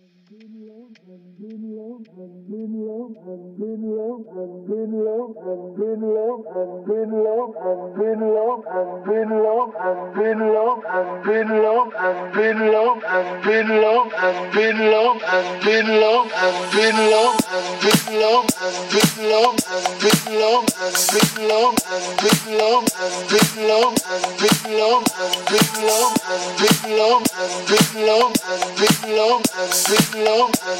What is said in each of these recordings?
Hallelujah as big love as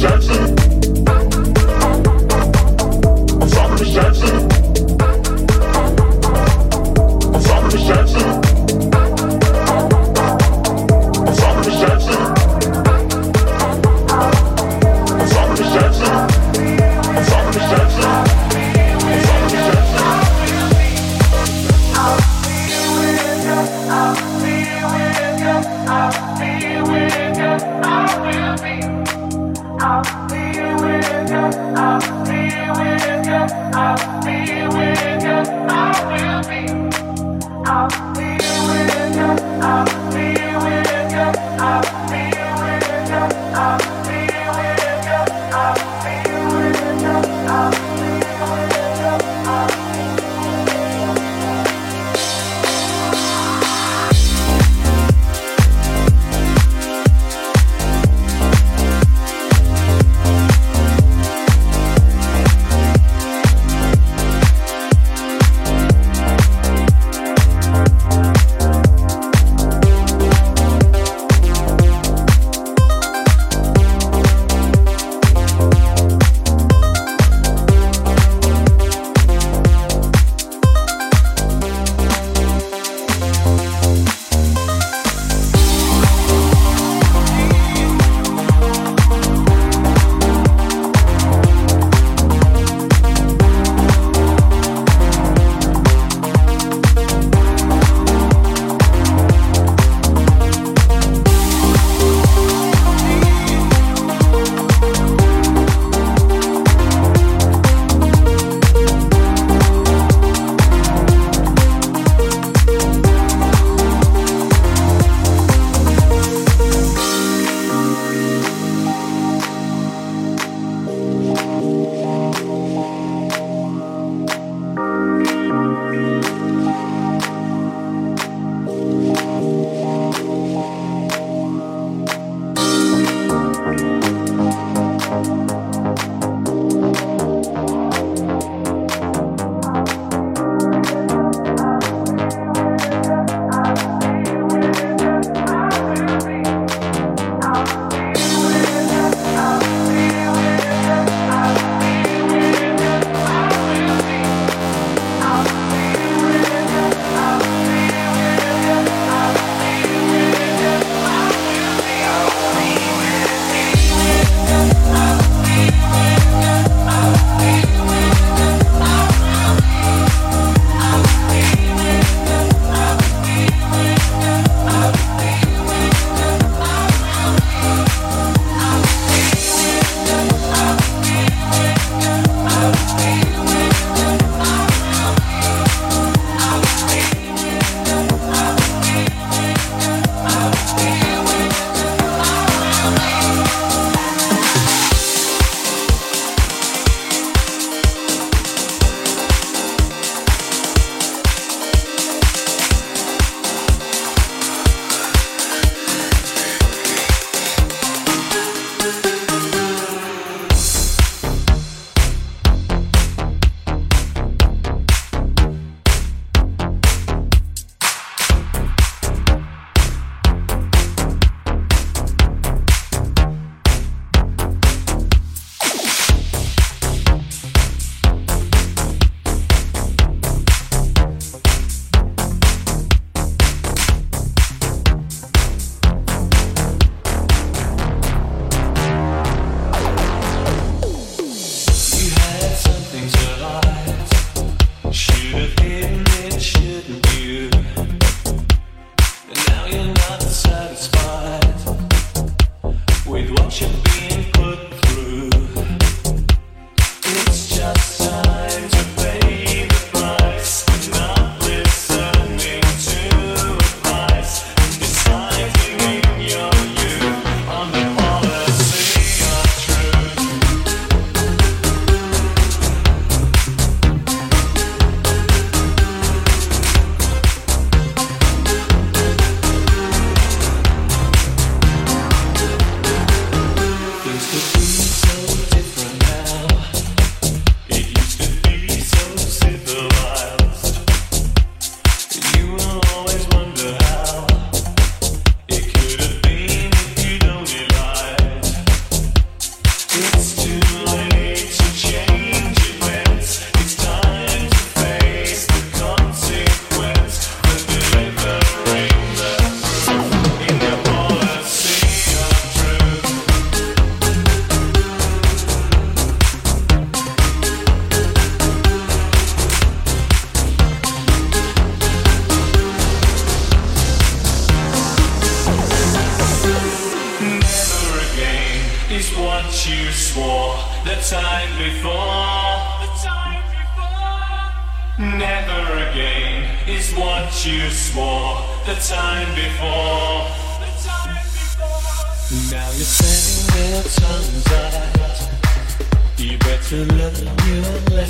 Jackson.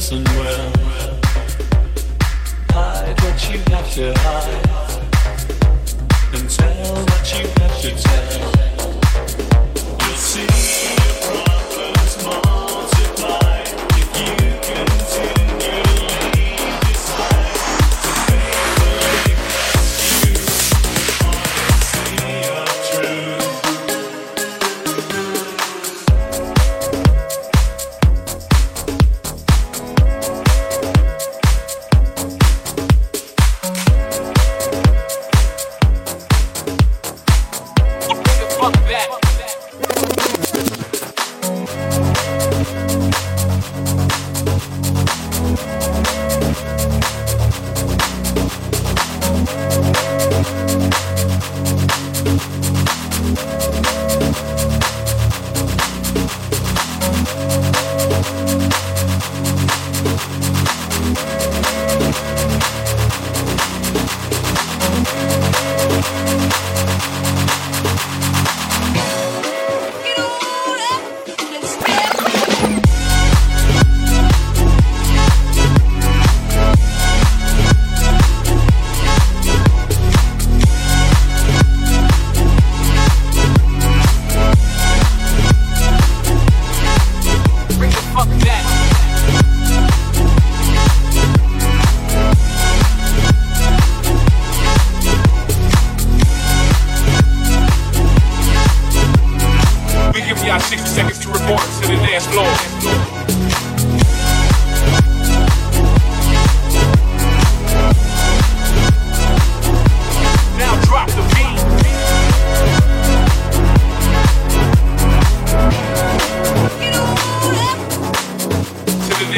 listen well. Hide what you have to hide, and tell what you have to tell.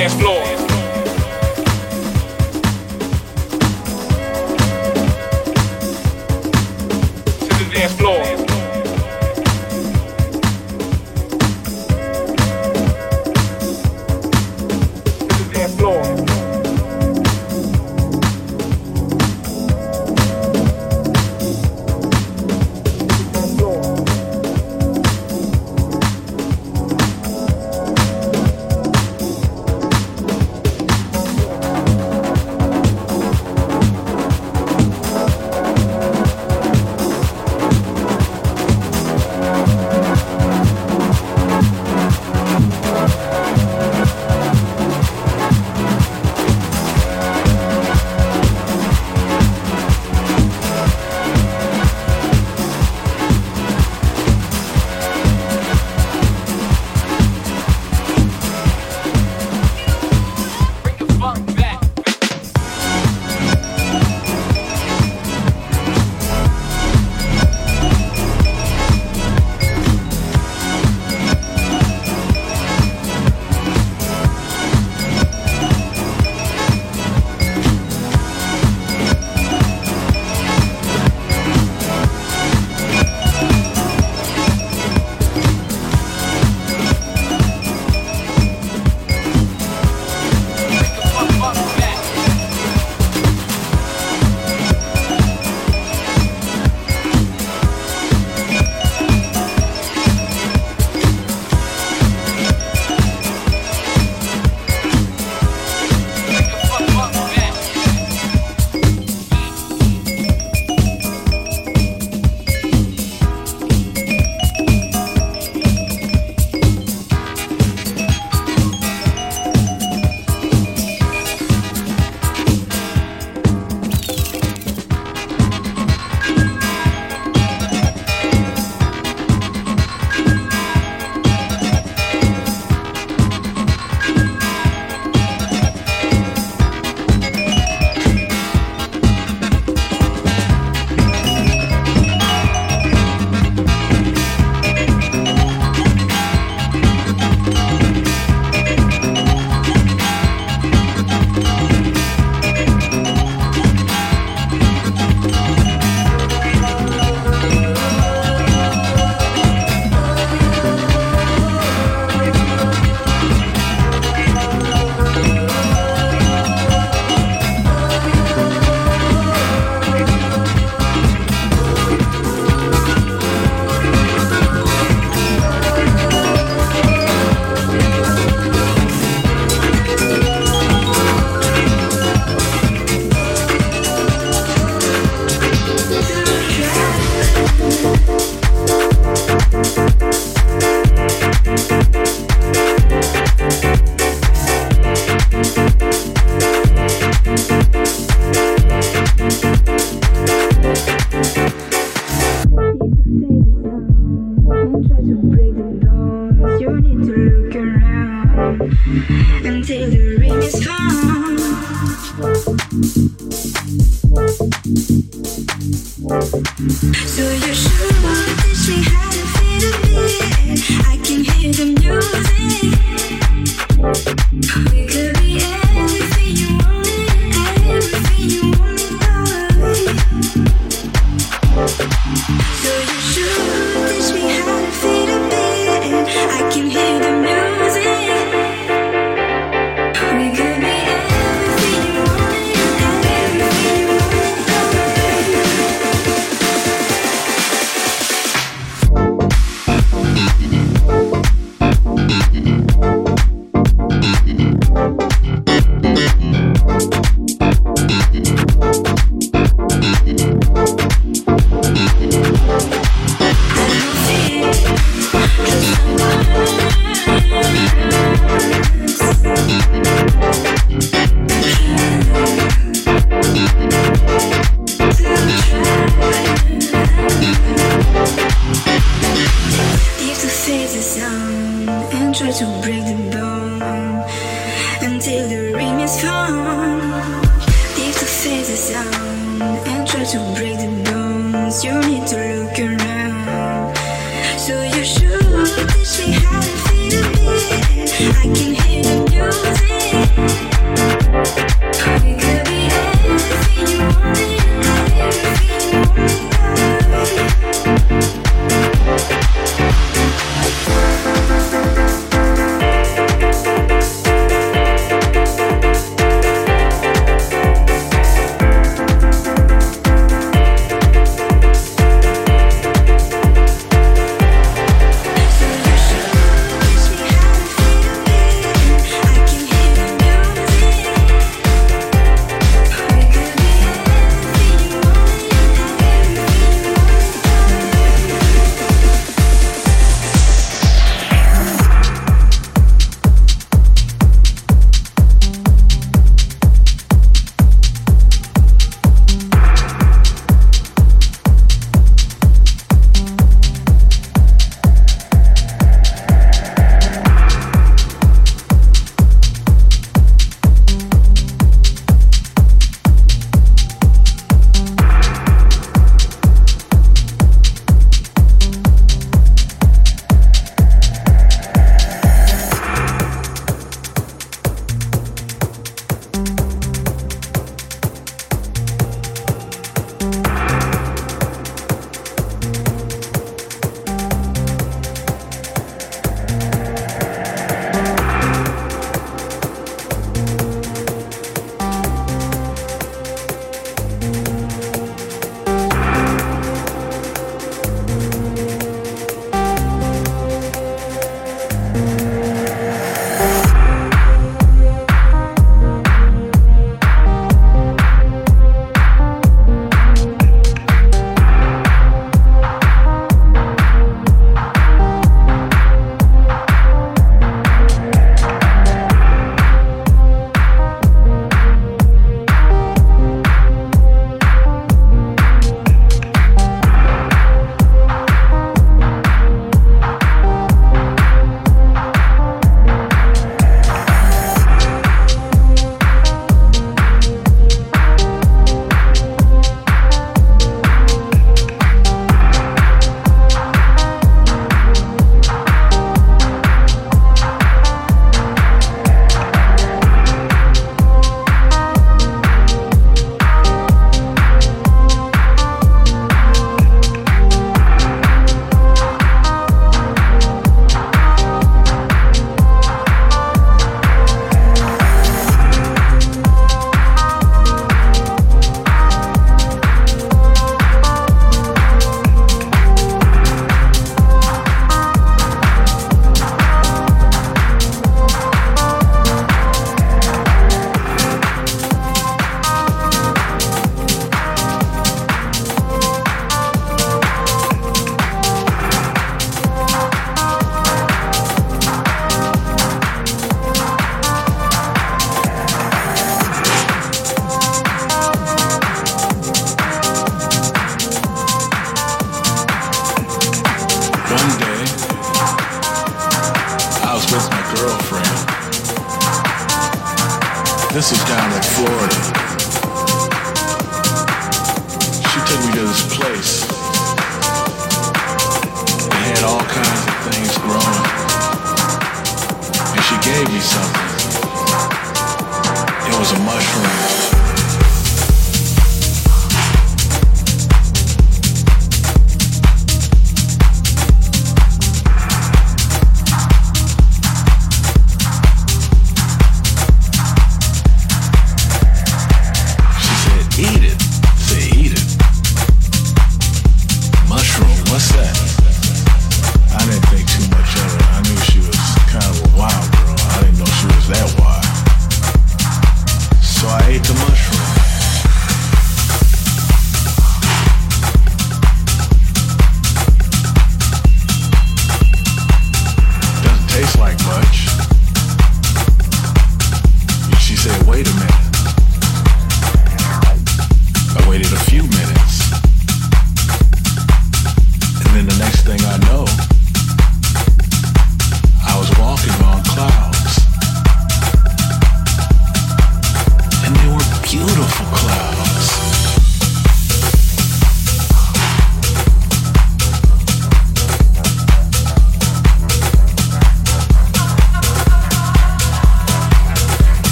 dance floor.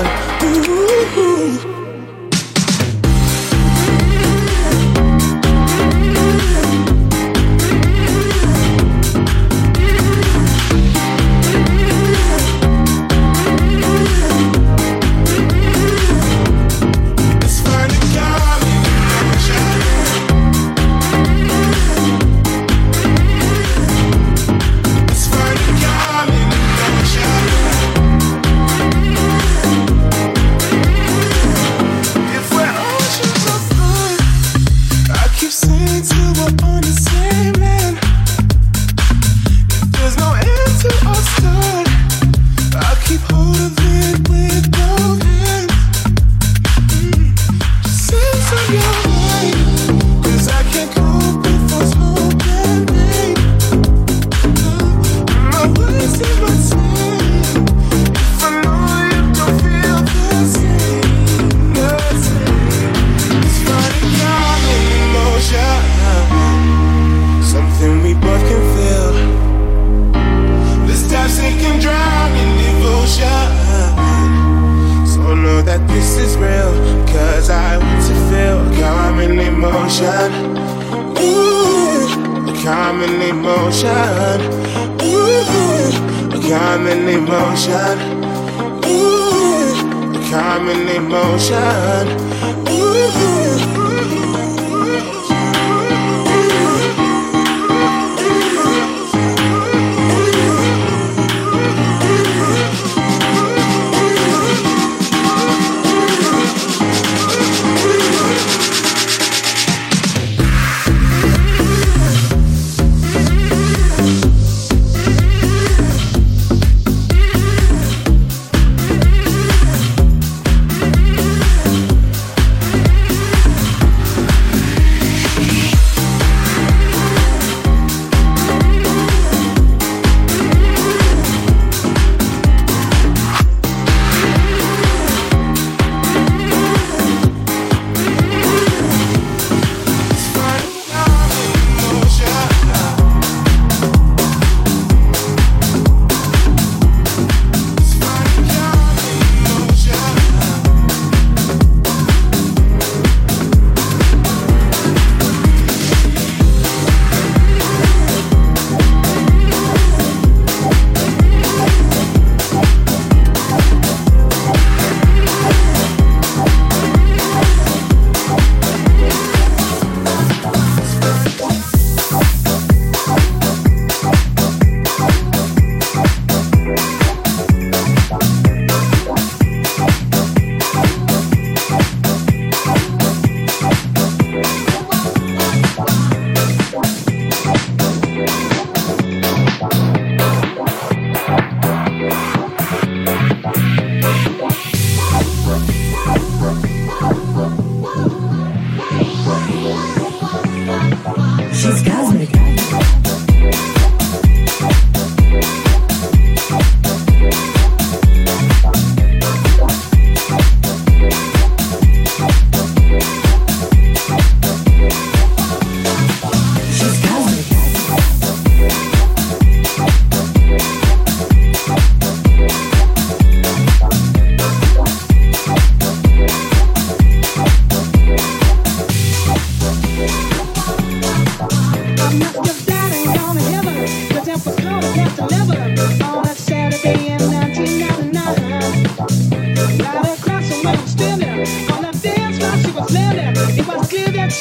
Ooh.